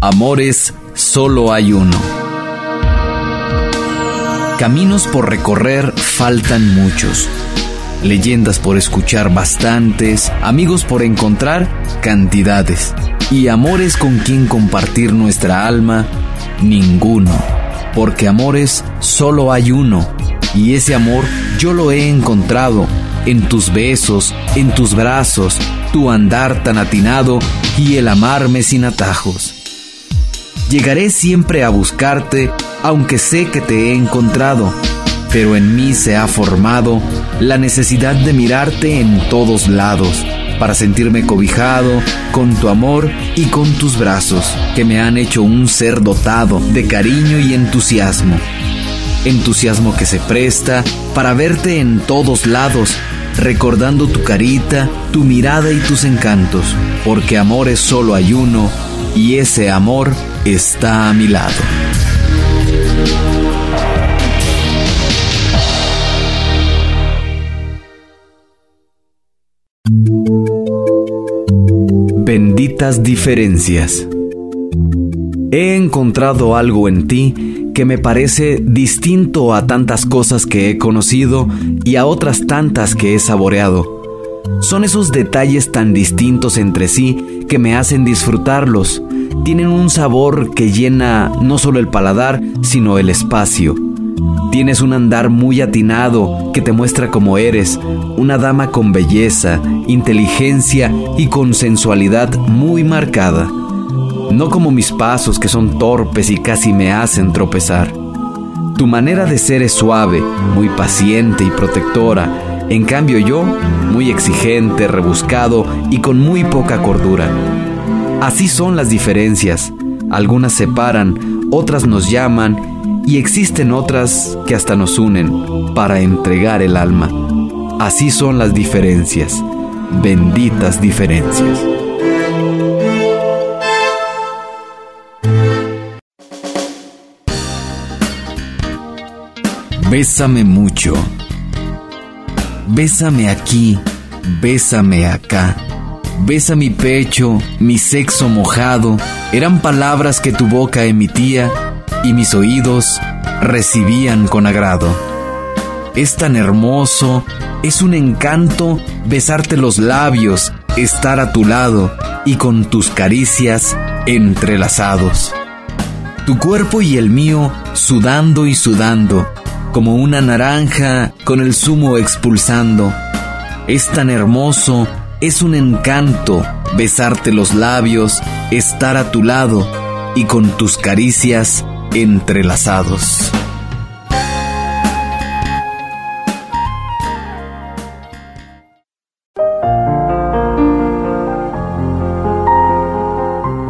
Amores, solo hay uno. Caminos por recorrer faltan muchos. Leyendas por escuchar bastantes, amigos por encontrar cantidades. Y amores con quien compartir nuestra alma, ninguno. Porque amores solo hay uno. Y ese amor yo lo he encontrado en tus besos, en tus brazos, tu andar tan atinado y el amarme sin atajos. Llegaré siempre a buscarte, aunque sé que te he encontrado, pero en mí se ha formado la necesidad de mirarte en todos lados, para sentirme cobijado con tu amor y con tus brazos, que me han hecho un ser dotado de cariño y entusiasmo. Entusiasmo que se presta para verte en todos lados recordando tu carita, tu mirada y tus encantos, porque amores solo hay uno y ese amor está a mi lado. Benditas diferencias. He encontrado algo en ti que me parece distinto a tantas cosas que he conocido y a otras tantas que he saboreado. Son esos detalles tan distintos entre sí que me hacen disfrutarlos. Tienen un sabor que llena no solo el paladar, sino el espacio. Tienes un andar muy atinado que te muestra cómo eres, una dama con belleza, inteligencia y con sensualidad muy marcada no como mis pasos que son torpes y casi me hacen tropezar. Tu manera de ser es suave, muy paciente y protectora, en cambio yo, muy exigente, rebuscado y con muy poca cordura. Así son las diferencias, algunas separan, otras nos llaman y existen otras que hasta nos unen para entregar el alma. Así son las diferencias, benditas diferencias. Bésame mucho. Bésame aquí, bésame acá. Besa mi pecho, mi sexo mojado. Eran palabras que tu boca emitía y mis oídos recibían con agrado. Es tan hermoso, es un encanto besarte los labios, estar a tu lado y con tus caricias entrelazados. Tu cuerpo y el mío sudando y sudando como una naranja con el zumo expulsando. Es tan hermoso, es un encanto besarte los labios, estar a tu lado y con tus caricias entrelazados.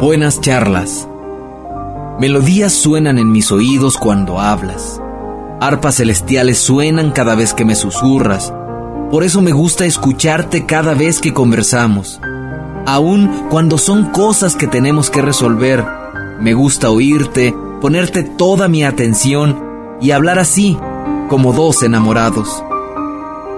Buenas charlas. Melodías suenan en mis oídos cuando hablas. Arpas celestiales suenan cada vez que me susurras. Por eso me gusta escucharte cada vez que conversamos. Aun cuando son cosas que tenemos que resolver, me gusta oírte, ponerte toda mi atención y hablar así, como dos enamorados.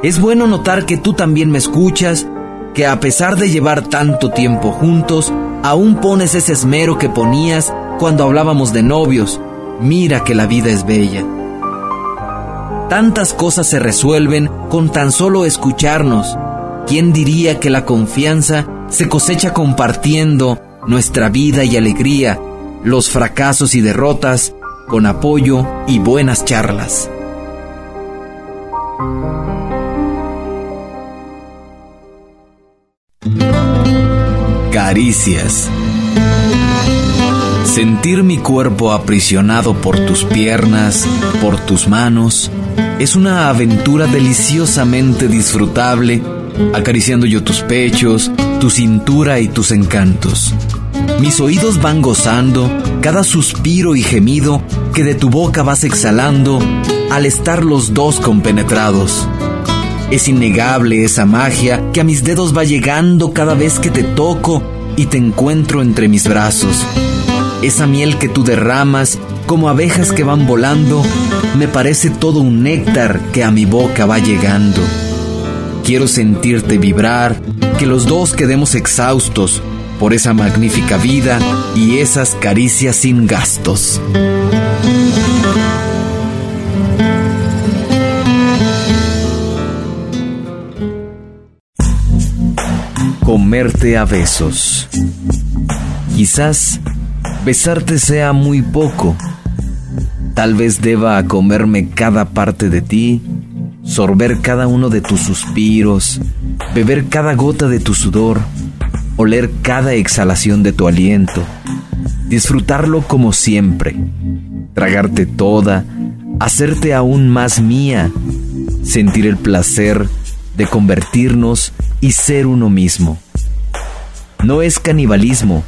Es bueno notar que tú también me escuchas, que a pesar de llevar tanto tiempo juntos, aún pones ese esmero que ponías cuando hablábamos de novios. Mira que la vida es bella. Tantas cosas se resuelven con tan solo escucharnos. ¿Quién diría que la confianza se cosecha compartiendo nuestra vida y alegría, los fracasos y derrotas, con apoyo y buenas charlas? Caricias. Sentir mi cuerpo aprisionado por tus piernas, por tus manos, es una aventura deliciosamente disfrutable, acariciando yo tus pechos, tu cintura y tus encantos. Mis oídos van gozando cada suspiro y gemido que de tu boca vas exhalando al estar los dos compenetrados. Es innegable esa magia que a mis dedos va llegando cada vez que te toco y te encuentro entre mis brazos. Esa miel que tú derramas como abejas que van volando, me parece todo un néctar que a mi boca va llegando. Quiero sentirte vibrar, que los dos quedemos exhaustos, por esa magnífica vida y esas caricias sin gastos. Comerte a besos. Quizás besarte sea muy poco. Tal vez deba comerme cada parte de ti, sorber cada uno de tus suspiros, beber cada gota de tu sudor, oler cada exhalación de tu aliento, disfrutarlo como siempre, tragarte toda, hacerte aún más mía, sentir el placer de convertirnos y ser uno mismo. No es canibalismo,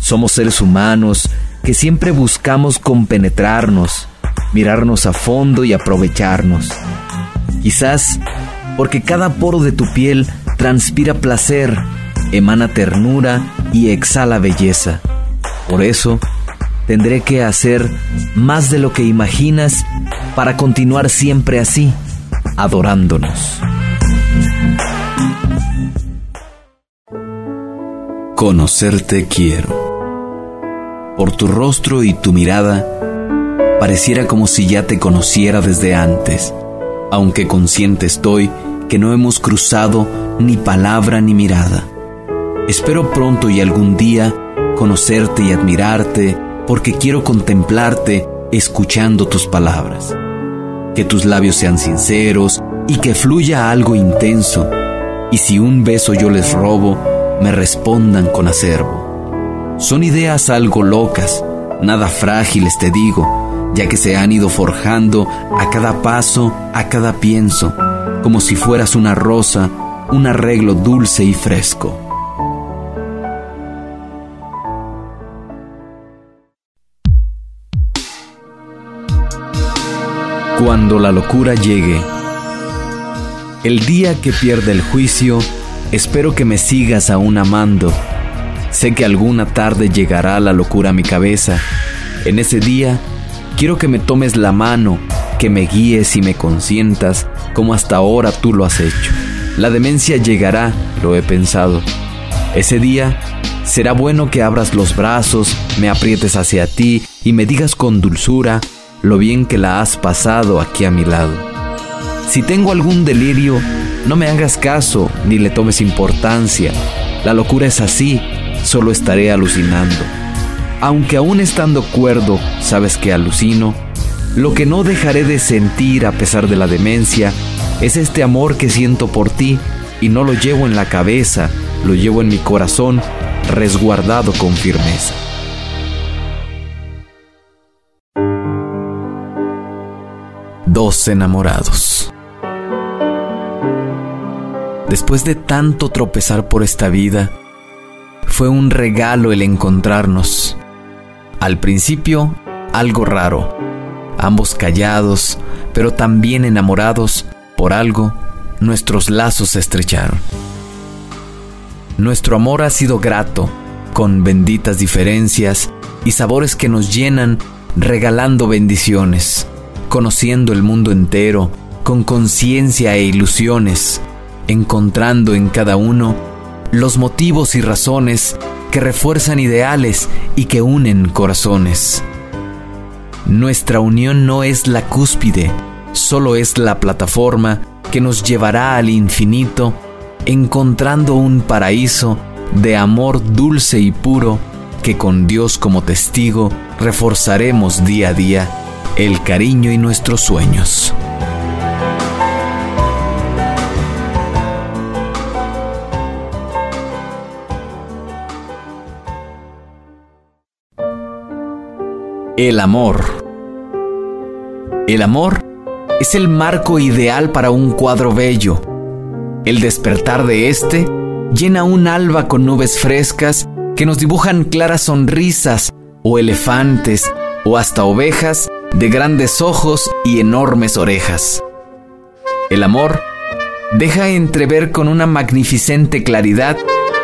somos seres humanos que siempre buscamos compenetrarnos, mirarnos a fondo y aprovecharnos. Quizás porque cada poro de tu piel transpira placer, emana ternura y exhala belleza. Por eso, tendré que hacer más de lo que imaginas para continuar siempre así, adorándonos. Conocerte quiero. Por tu rostro y tu mirada, pareciera como si ya te conociera desde antes, aunque consciente estoy que no hemos cruzado ni palabra ni mirada. Espero pronto y algún día conocerte y admirarte, porque quiero contemplarte escuchando tus palabras. Que tus labios sean sinceros y que fluya algo intenso, y si un beso yo les robo, me respondan con acervo. Son ideas algo locas, nada frágiles te digo, ya que se han ido forjando a cada paso, a cada pienso, como si fueras una rosa, un arreglo dulce y fresco. Cuando la locura llegue, el día que pierda el juicio, Espero que me sigas aún amando. Sé que alguna tarde llegará la locura a mi cabeza. En ese día, quiero que me tomes la mano, que me guíes y me consientas como hasta ahora tú lo has hecho. La demencia llegará, lo he pensado. Ese día será bueno que abras los brazos, me aprietes hacia ti y me digas con dulzura lo bien que la has pasado aquí a mi lado. Si tengo algún delirio, no me hagas caso ni le tomes importancia. La locura es así, solo estaré alucinando. Aunque aún estando cuerdo, sabes que alucino, lo que no dejaré de sentir a pesar de la demencia es este amor que siento por ti y no lo llevo en la cabeza, lo llevo en mi corazón resguardado con firmeza. Dos enamorados. Después de tanto tropezar por esta vida, fue un regalo el encontrarnos. Al principio, algo raro. Ambos callados, pero también enamorados por algo, nuestros lazos se estrecharon. Nuestro amor ha sido grato, con benditas diferencias y sabores que nos llenan, regalando bendiciones, conociendo el mundo entero, con conciencia e ilusiones, encontrando en cada uno los motivos y razones que refuerzan ideales y que unen corazones. Nuestra unión no es la cúspide, solo es la plataforma que nos llevará al infinito, encontrando un paraíso de amor dulce y puro que con Dios como testigo reforzaremos día a día el cariño y nuestros sueños. El amor. El amor es el marco ideal para un cuadro bello. El despertar de este llena un alba con nubes frescas que nos dibujan claras sonrisas o elefantes o hasta ovejas de grandes ojos y enormes orejas. El amor deja entrever con una magnificente claridad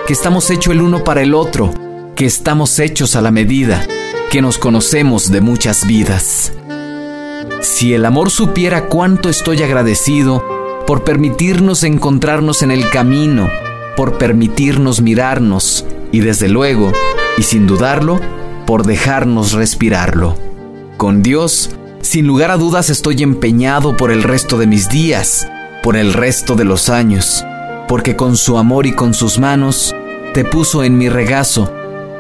que estamos hechos el uno para el otro, que estamos hechos a la medida que nos conocemos de muchas vidas. Si el amor supiera cuánto estoy agradecido por permitirnos encontrarnos en el camino, por permitirnos mirarnos y desde luego, y sin dudarlo, por dejarnos respirarlo. Con Dios, sin lugar a dudas estoy empeñado por el resto de mis días, por el resto de los años, porque con su amor y con sus manos te puso en mi regazo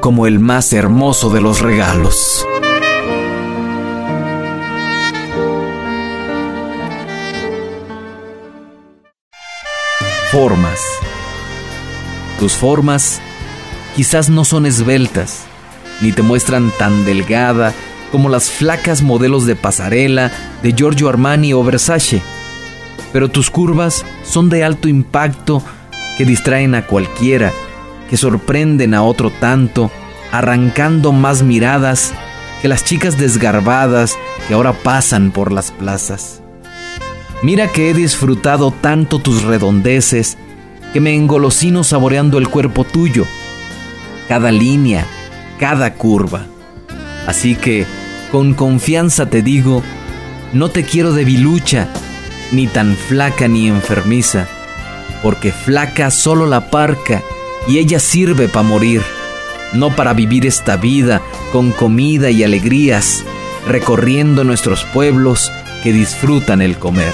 como el más hermoso de los regalos. Formas. Tus formas quizás no son esbeltas, ni te muestran tan delgada como las flacas modelos de pasarela de Giorgio Armani o Versace, pero tus curvas son de alto impacto que distraen a cualquiera, que sorprenden a otro tanto, arrancando más miradas que las chicas desgarbadas que ahora pasan por las plazas. Mira que he disfrutado tanto tus redondeces que me engolosino saboreando el cuerpo tuyo, cada línea, cada curva. Así que, con confianza te digo, no te quiero debilucha, ni tan flaca ni enfermiza, porque flaca solo la parca y ella sirve para morir, no para vivir esta vida con comida y alegrías, recorriendo nuestros pueblos que disfrutan el comer.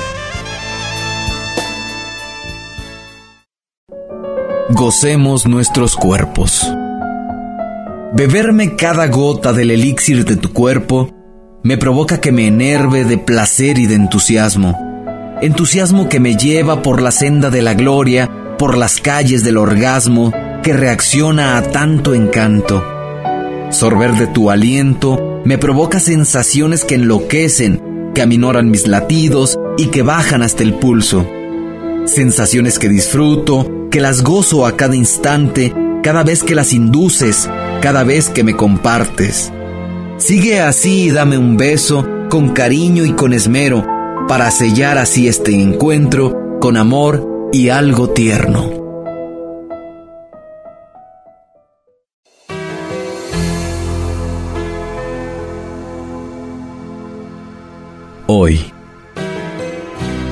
Gocemos nuestros cuerpos. Beberme cada gota del elixir de tu cuerpo me provoca que me enerve de placer y de entusiasmo. Entusiasmo que me lleva por la senda de la gloria, por las calles del orgasmo, que reacciona a tanto encanto. Sorber de tu aliento me provoca sensaciones que enloquecen, que aminoran mis latidos y que bajan hasta el pulso. Sensaciones que disfruto, que las gozo a cada instante, cada vez que las induces, cada vez que me compartes. Sigue así y dame un beso con cariño y con esmero para sellar así este encuentro con amor y algo tierno. Hoy.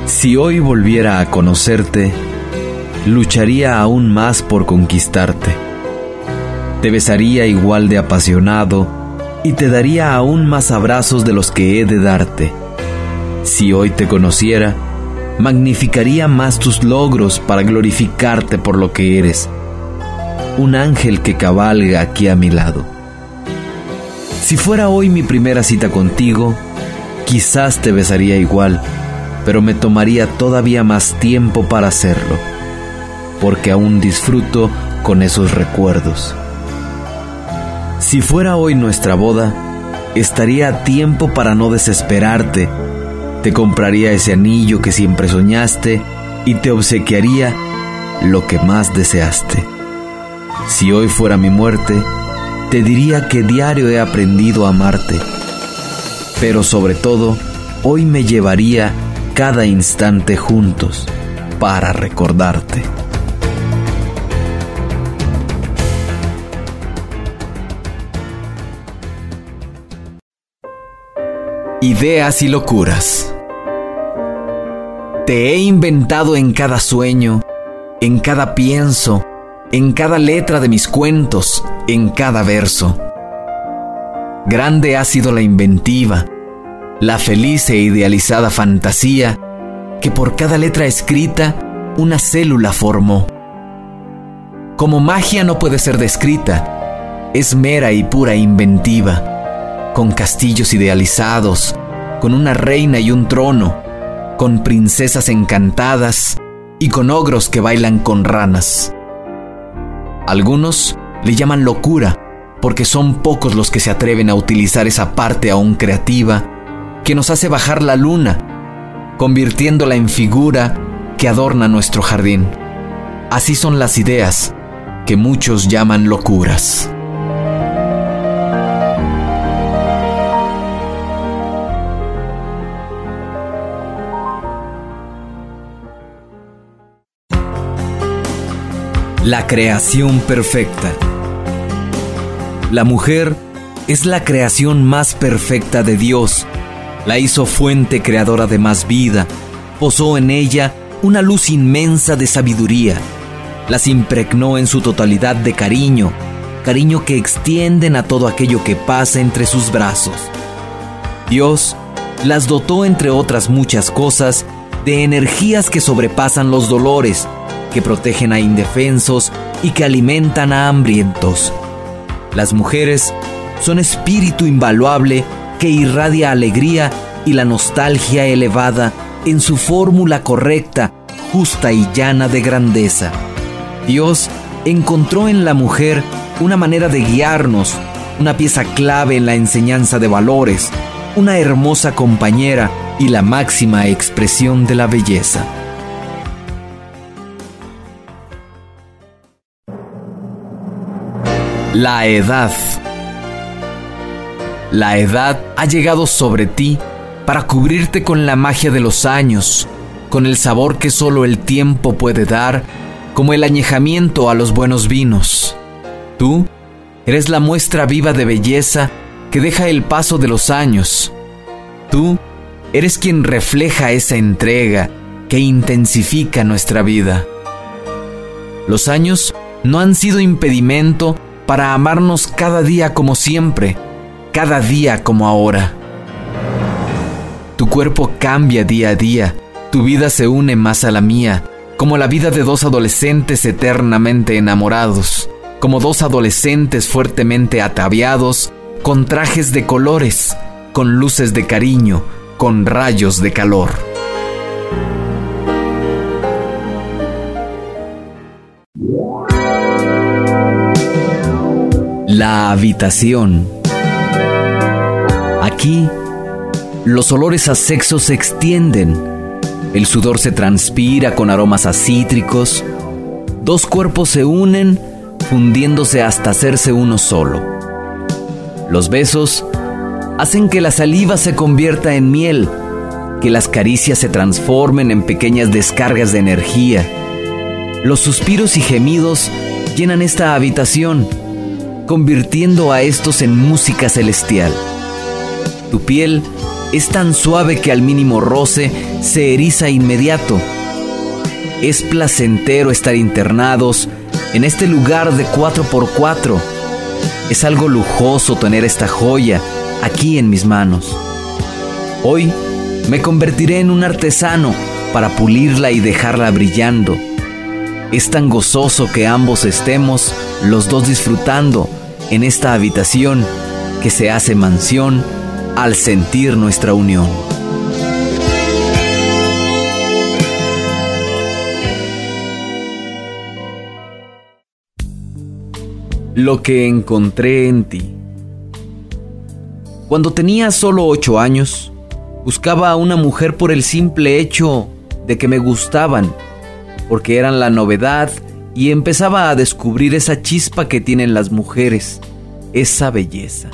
Si hoy volviera a conocerte, lucharía aún más por conquistarte. Te besaría igual de apasionado y te daría aún más abrazos de los que he de darte. Si hoy te conociera, magnificaría más tus logros para glorificarte por lo que eres, un ángel que cabalga aquí a mi lado. Si fuera hoy mi primera cita contigo, quizás te besaría igual, pero me tomaría todavía más tiempo para hacerlo, porque aún disfruto con esos recuerdos. Si fuera hoy nuestra boda, estaría a tiempo para no desesperarte. Te compraría ese anillo que siempre soñaste y te obsequiaría lo que más deseaste. Si hoy fuera mi muerte, te diría que diario he aprendido a amarte. Pero sobre todo, hoy me llevaría cada instante juntos para recordarte. Ideas y locuras. Te he inventado en cada sueño, en cada pienso, en cada letra de mis cuentos, en cada verso. Grande ha sido la inventiva, la feliz e idealizada fantasía que por cada letra escrita una célula formó. Como magia no puede ser descrita, es mera y pura inventiva con castillos idealizados, con una reina y un trono, con princesas encantadas y con ogros que bailan con ranas. Algunos le llaman locura porque son pocos los que se atreven a utilizar esa parte aún creativa que nos hace bajar la luna, convirtiéndola en figura que adorna nuestro jardín. Así son las ideas que muchos llaman locuras. La creación perfecta. La mujer es la creación más perfecta de Dios. La hizo fuente creadora de más vida. Posó en ella una luz inmensa de sabiduría. las impregnó en su totalidad de cariño, cariño que extienden a todo aquello que pasa entre sus brazos. Dios las dotó, entre otras muchas cosas, de energías que sobrepasan los dolores, que protegen a indefensos y que alimentan a hambrientos. Las mujeres son espíritu invaluable que irradia alegría y la nostalgia elevada en su fórmula correcta, justa y llana de grandeza. Dios encontró en la mujer una manera de guiarnos, una pieza clave en la enseñanza de valores, una hermosa compañera y la máxima expresión de la belleza. La edad. La edad ha llegado sobre ti para cubrirte con la magia de los años, con el sabor que solo el tiempo puede dar, como el añejamiento a los buenos vinos. Tú eres la muestra viva de belleza que deja el paso de los años. Tú eres quien refleja esa entrega que intensifica nuestra vida. Los años no han sido impedimento para amarnos cada día como siempre, cada día como ahora. Tu cuerpo cambia día a día, tu vida se une más a la mía, como la vida de dos adolescentes eternamente enamorados, como dos adolescentes fuertemente ataviados, con trajes de colores, con luces de cariño, con rayos de calor. La habitación. Aquí, los olores a sexo se extienden. El sudor se transpira con aromas a cítricos. Dos cuerpos se unen, fundiéndose hasta hacerse uno solo. Los besos hacen que la saliva se convierta en miel, que las caricias se transformen en pequeñas descargas de energía. Los suspiros y gemidos llenan esta habitación, convirtiendo a estos en música celestial. Tu piel es tan suave que al mínimo roce se eriza inmediato. Es placentero estar internados en este lugar de 4x4. Es algo lujoso tener esta joya aquí en mis manos. Hoy me convertiré en un artesano para pulirla y dejarla brillando. Es tan gozoso que ambos estemos los dos disfrutando en esta habitación que se hace mansión al sentir nuestra unión. Lo que encontré en ti. Cuando tenía solo ocho años, buscaba a una mujer por el simple hecho de que me gustaban, porque eran la novedad y empezaba a descubrir esa chispa que tienen las mujeres, esa belleza.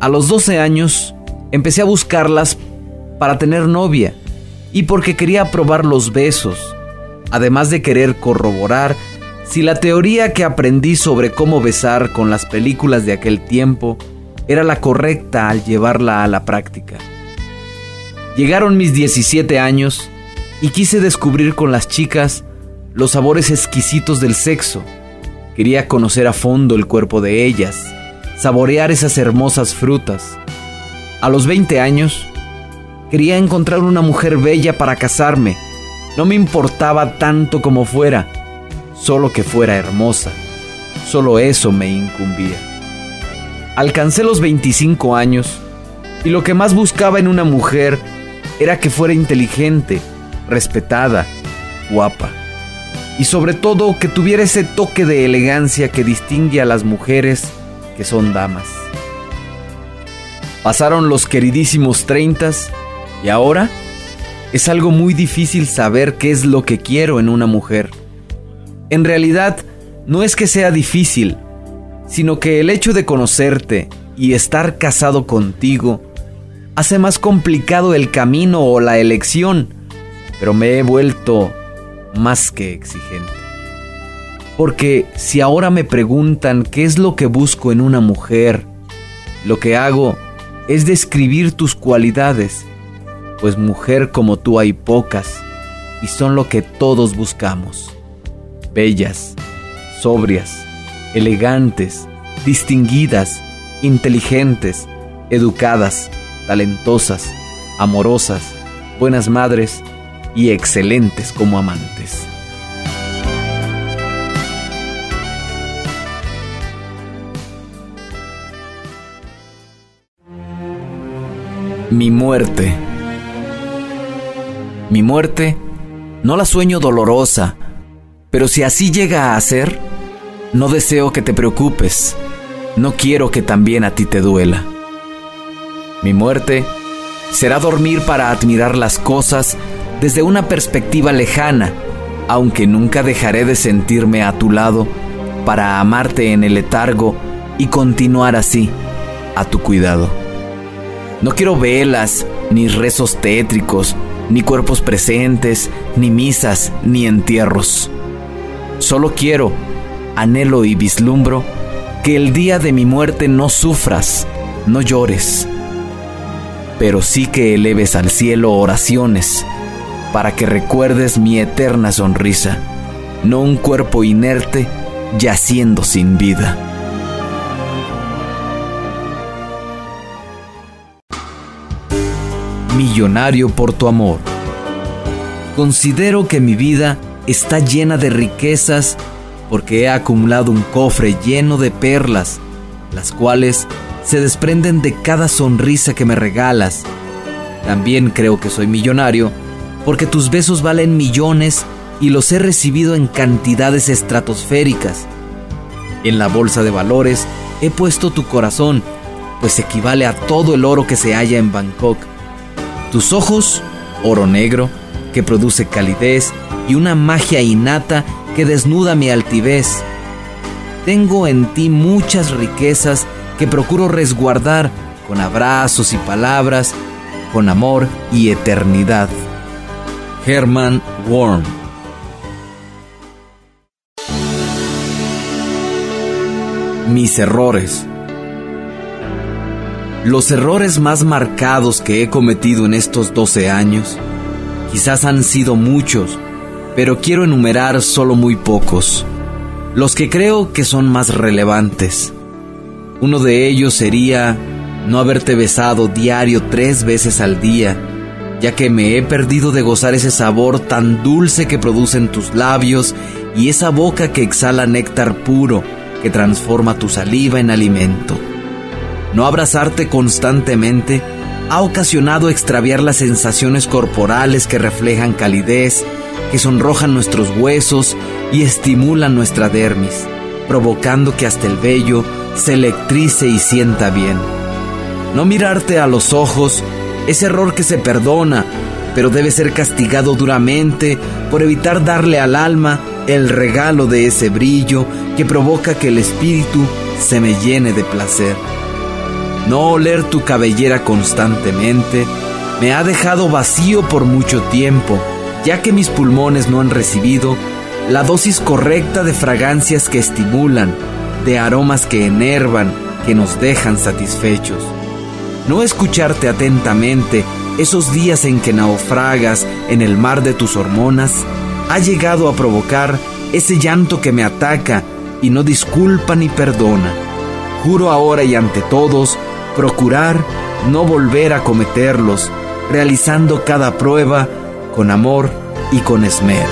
A los 12 años empecé a buscarlas para tener novia y porque quería probar los besos, además de querer corroborar si la teoría que aprendí sobre cómo besar con las películas de aquel tiempo era la correcta al llevarla a la práctica. Llegaron mis 17 años y quise descubrir con las chicas los sabores exquisitos del sexo. Quería conocer a fondo el cuerpo de ellas, saborear esas hermosas frutas. A los 20 años, quería encontrar una mujer bella para casarme. No me importaba tanto como fuera, solo que fuera hermosa. Solo eso me incumbía. Alcancé los 25 años y lo que más buscaba en una mujer era que fuera inteligente, respetada, guapa y sobre todo que tuviera ese toque de elegancia que distingue a las mujeres que son damas. Pasaron los queridísimos treintas y ahora es algo muy difícil saber qué es lo que quiero en una mujer. En realidad, no es que sea difícil, sino que el hecho de conocerte y estar casado contigo hace más complicado el camino o la elección, pero me he vuelto más que exigente. Porque si ahora me preguntan qué es lo que busco en una mujer, lo que hago es describir tus cualidades, pues mujer como tú hay pocas y son lo que todos buscamos. bellas, sobrias, elegantes, distinguidas, inteligentes, educadas, talentosas, amorosas, buenas madres y excelentes como amantes. Mi muerte. Mi muerte no la sueño dolorosa, pero si así llega a ser, no deseo que te preocupes, no quiero que también a ti te duela. Mi muerte será dormir para admirar las cosas desde una perspectiva lejana, aunque nunca dejaré de sentirme a tu lado para amarte en el letargo y continuar así, a tu cuidado. No quiero velas, ni rezos tétricos, ni cuerpos presentes, ni misas, ni entierros. Solo quiero, anhelo y vislumbro que el día de mi muerte no sufras, no llores, pero sí que eleves al cielo oraciones para que recuerdes mi eterna sonrisa, no un cuerpo inerte yaciendo sin vida. millonario por tu amor. Considero que mi vida está llena de riquezas porque he acumulado un cofre lleno de perlas, las cuales se desprenden de cada sonrisa que me regalas. También creo que soy millonario porque tus besos valen millones y los he recibido en cantidades estratosféricas. En la bolsa de valores he puesto tu corazón, pues equivale a todo el oro que se halla en Bangkok. Tus ojos, oro negro, que produce calidez y una magia innata que desnuda mi altivez. Tengo en ti muchas riquezas que procuro resguardar con abrazos y palabras, con amor y eternidad. Herman Worm. Mis errores. Los errores más marcados que he cometido en estos 12 años quizás han sido muchos, pero quiero enumerar solo muy pocos, los que creo que son más relevantes. Uno de ellos sería no haberte besado diario tres veces al día, ya que me he perdido de gozar ese sabor tan dulce que producen tus labios y esa boca que exhala néctar puro que transforma tu saliva en alimento. No abrazarte constantemente ha ocasionado extraviar las sensaciones corporales que reflejan calidez, que sonrojan nuestros huesos y estimulan nuestra dermis, provocando que hasta el vello se electrice y sienta bien. No mirarte a los ojos es error que se perdona, pero debe ser castigado duramente por evitar darle al alma el regalo de ese brillo que provoca que el espíritu se me llene de placer. No oler tu cabellera constantemente me ha dejado vacío por mucho tiempo, ya que mis pulmones no han recibido la dosis correcta de fragancias que estimulan, de aromas que enervan, que nos dejan satisfechos. No escucharte atentamente esos días en que naufragas en el mar de tus hormonas ha llegado a provocar ese llanto que me ataca y no disculpa ni perdona. Juro ahora y ante todos procurar no volver a cometerlos, realizando cada prueba con amor y con esmero.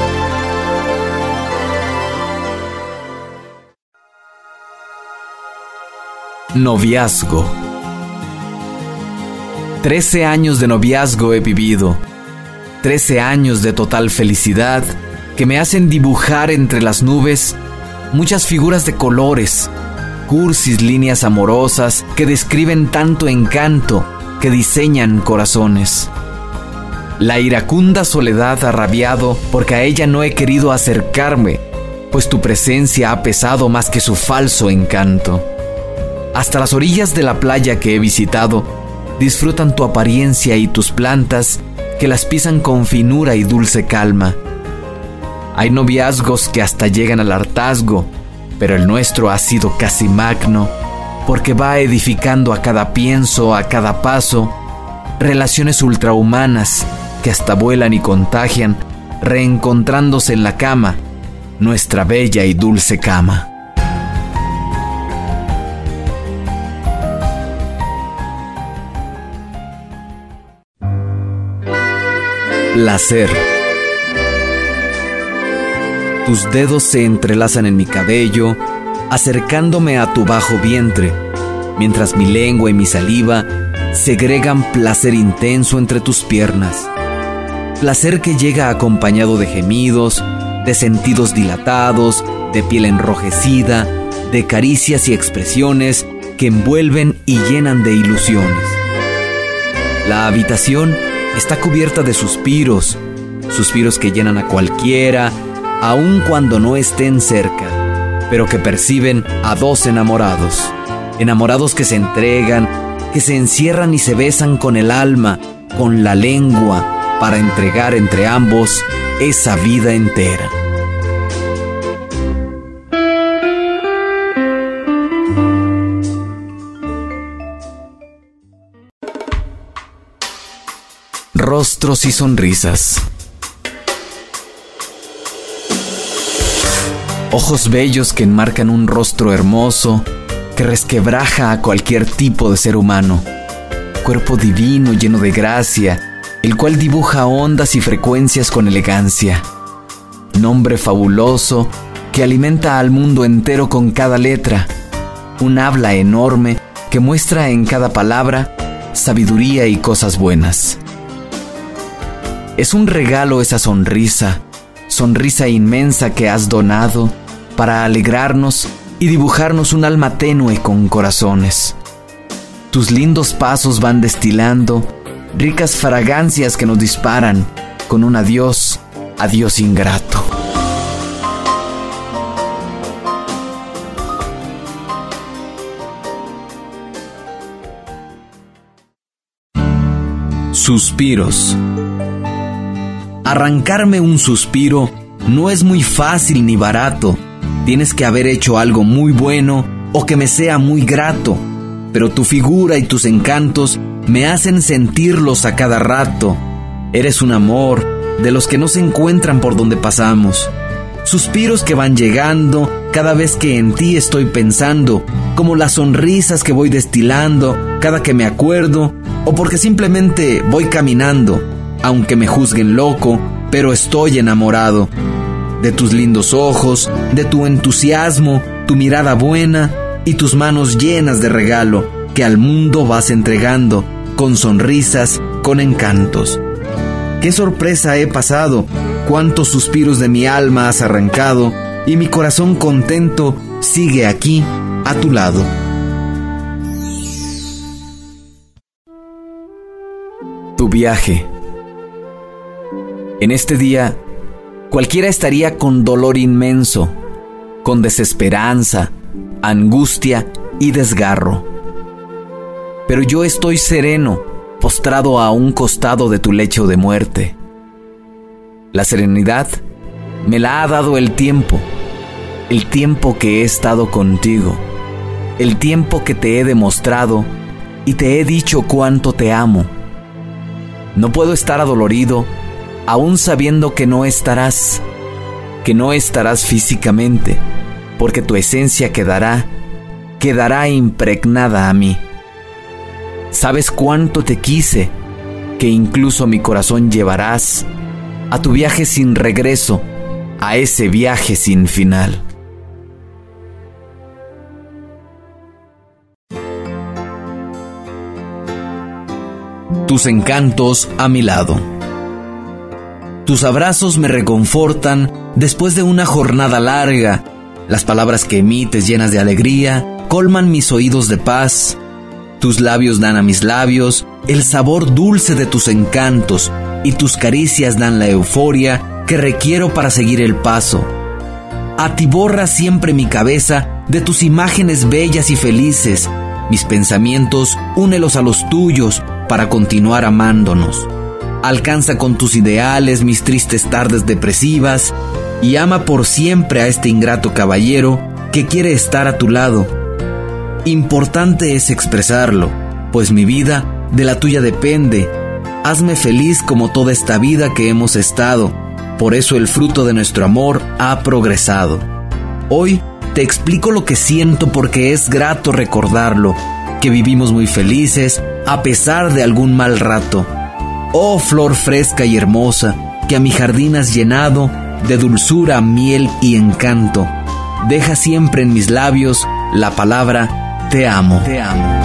Noviazgo. Trece años de noviazgo he vivido, trece años de total felicidad que me hacen dibujar entre las nubes muchas figuras de colores, cursis líneas amorosas que describen tanto encanto que diseñan corazones. La iracunda soledad ha rabiado porque a ella no he querido acercarme, pues tu presencia ha pesado más que su falso encanto. Hasta las orillas de la playa que he visitado disfrutan tu apariencia y tus plantas que las pisan con finura y dulce calma. Hay noviazgos que hasta llegan al hartazgo pero el nuestro ha sido casi magno, porque va edificando a cada pienso, a cada paso, relaciones ultrahumanas que hasta vuelan y contagian, reencontrándose en la cama, nuestra bella y dulce cama. Placer. Tus dedos se entrelazan en mi cabello, acercándome a tu bajo vientre, mientras mi lengua y mi saliva segregan placer intenso entre tus piernas. Placer que llega acompañado de gemidos, de sentidos dilatados, de piel enrojecida, de caricias y expresiones que envuelven y llenan de ilusiones. La habitación está cubierta de suspiros, suspiros que llenan a cualquiera, aun cuando no estén cerca, pero que perciben a dos enamorados, enamorados que se entregan, que se encierran y se besan con el alma, con la lengua, para entregar entre ambos esa vida entera. Rostros y sonrisas. Ojos bellos que enmarcan un rostro hermoso que resquebraja a cualquier tipo de ser humano. Cuerpo divino lleno de gracia, el cual dibuja ondas y frecuencias con elegancia. Nombre fabuloso que alimenta al mundo entero con cada letra. Un habla enorme que muestra en cada palabra sabiduría y cosas buenas. Es un regalo esa sonrisa, sonrisa inmensa que has donado para alegrarnos y dibujarnos un alma tenue con corazones. Tus lindos pasos van destilando ricas fragancias que nos disparan con un adiós, adiós ingrato. Suspiros. Arrancarme un suspiro no es muy fácil ni barato. Tienes que haber hecho algo muy bueno o que me sea muy grato. Pero tu figura y tus encantos me hacen sentirlos a cada rato. Eres un amor de los que no se encuentran por donde pasamos. Suspiros que van llegando cada vez que en ti estoy pensando, como las sonrisas que voy destilando cada que me acuerdo o porque simplemente voy caminando aunque me juzguen loco, pero estoy enamorado. De tus lindos ojos, de tu entusiasmo, tu mirada buena y tus manos llenas de regalo que al mundo vas entregando, con sonrisas, con encantos. Qué sorpresa he pasado, cuántos suspiros de mi alma has arrancado, y mi corazón contento sigue aquí, a tu lado. Tu viaje en este día, cualquiera estaría con dolor inmenso, con desesperanza, angustia y desgarro. Pero yo estoy sereno, postrado a un costado de tu lecho de muerte. La serenidad me la ha dado el tiempo, el tiempo que he estado contigo, el tiempo que te he demostrado y te he dicho cuánto te amo. No puedo estar adolorido aún sabiendo que no estarás, que no estarás físicamente, porque tu esencia quedará, quedará impregnada a mí. Sabes cuánto te quise, que incluso mi corazón llevarás a tu viaje sin regreso, a ese viaje sin final. Tus encantos a mi lado. Tus abrazos me reconfortan después de una jornada larga. Las palabras que emites llenas de alegría colman mis oídos de paz. Tus labios dan a mis labios el sabor dulce de tus encantos y tus caricias dan la euforia que requiero para seguir el paso. Atiborra siempre mi cabeza de tus imágenes bellas y felices. Mis pensamientos únelos a los tuyos para continuar amándonos alcanza con tus ideales mis tristes tardes depresivas y ama por siempre a este ingrato caballero que quiere estar a tu lado. Importante es expresarlo, pues mi vida de la tuya depende. Hazme feliz como toda esta vida que hemos estado, Por eso el fruto de nuestro amor ha progresado. Hoy te explico lo que siento porque es grato recordarlo, que vivimos muy felices a pesar de algún mal rato. Oh flor fresca y hermosa, que a mi jardín has llenado de dulzura, miel y encanto. Deja siempre en mis labios la palabra te amo. Te amo.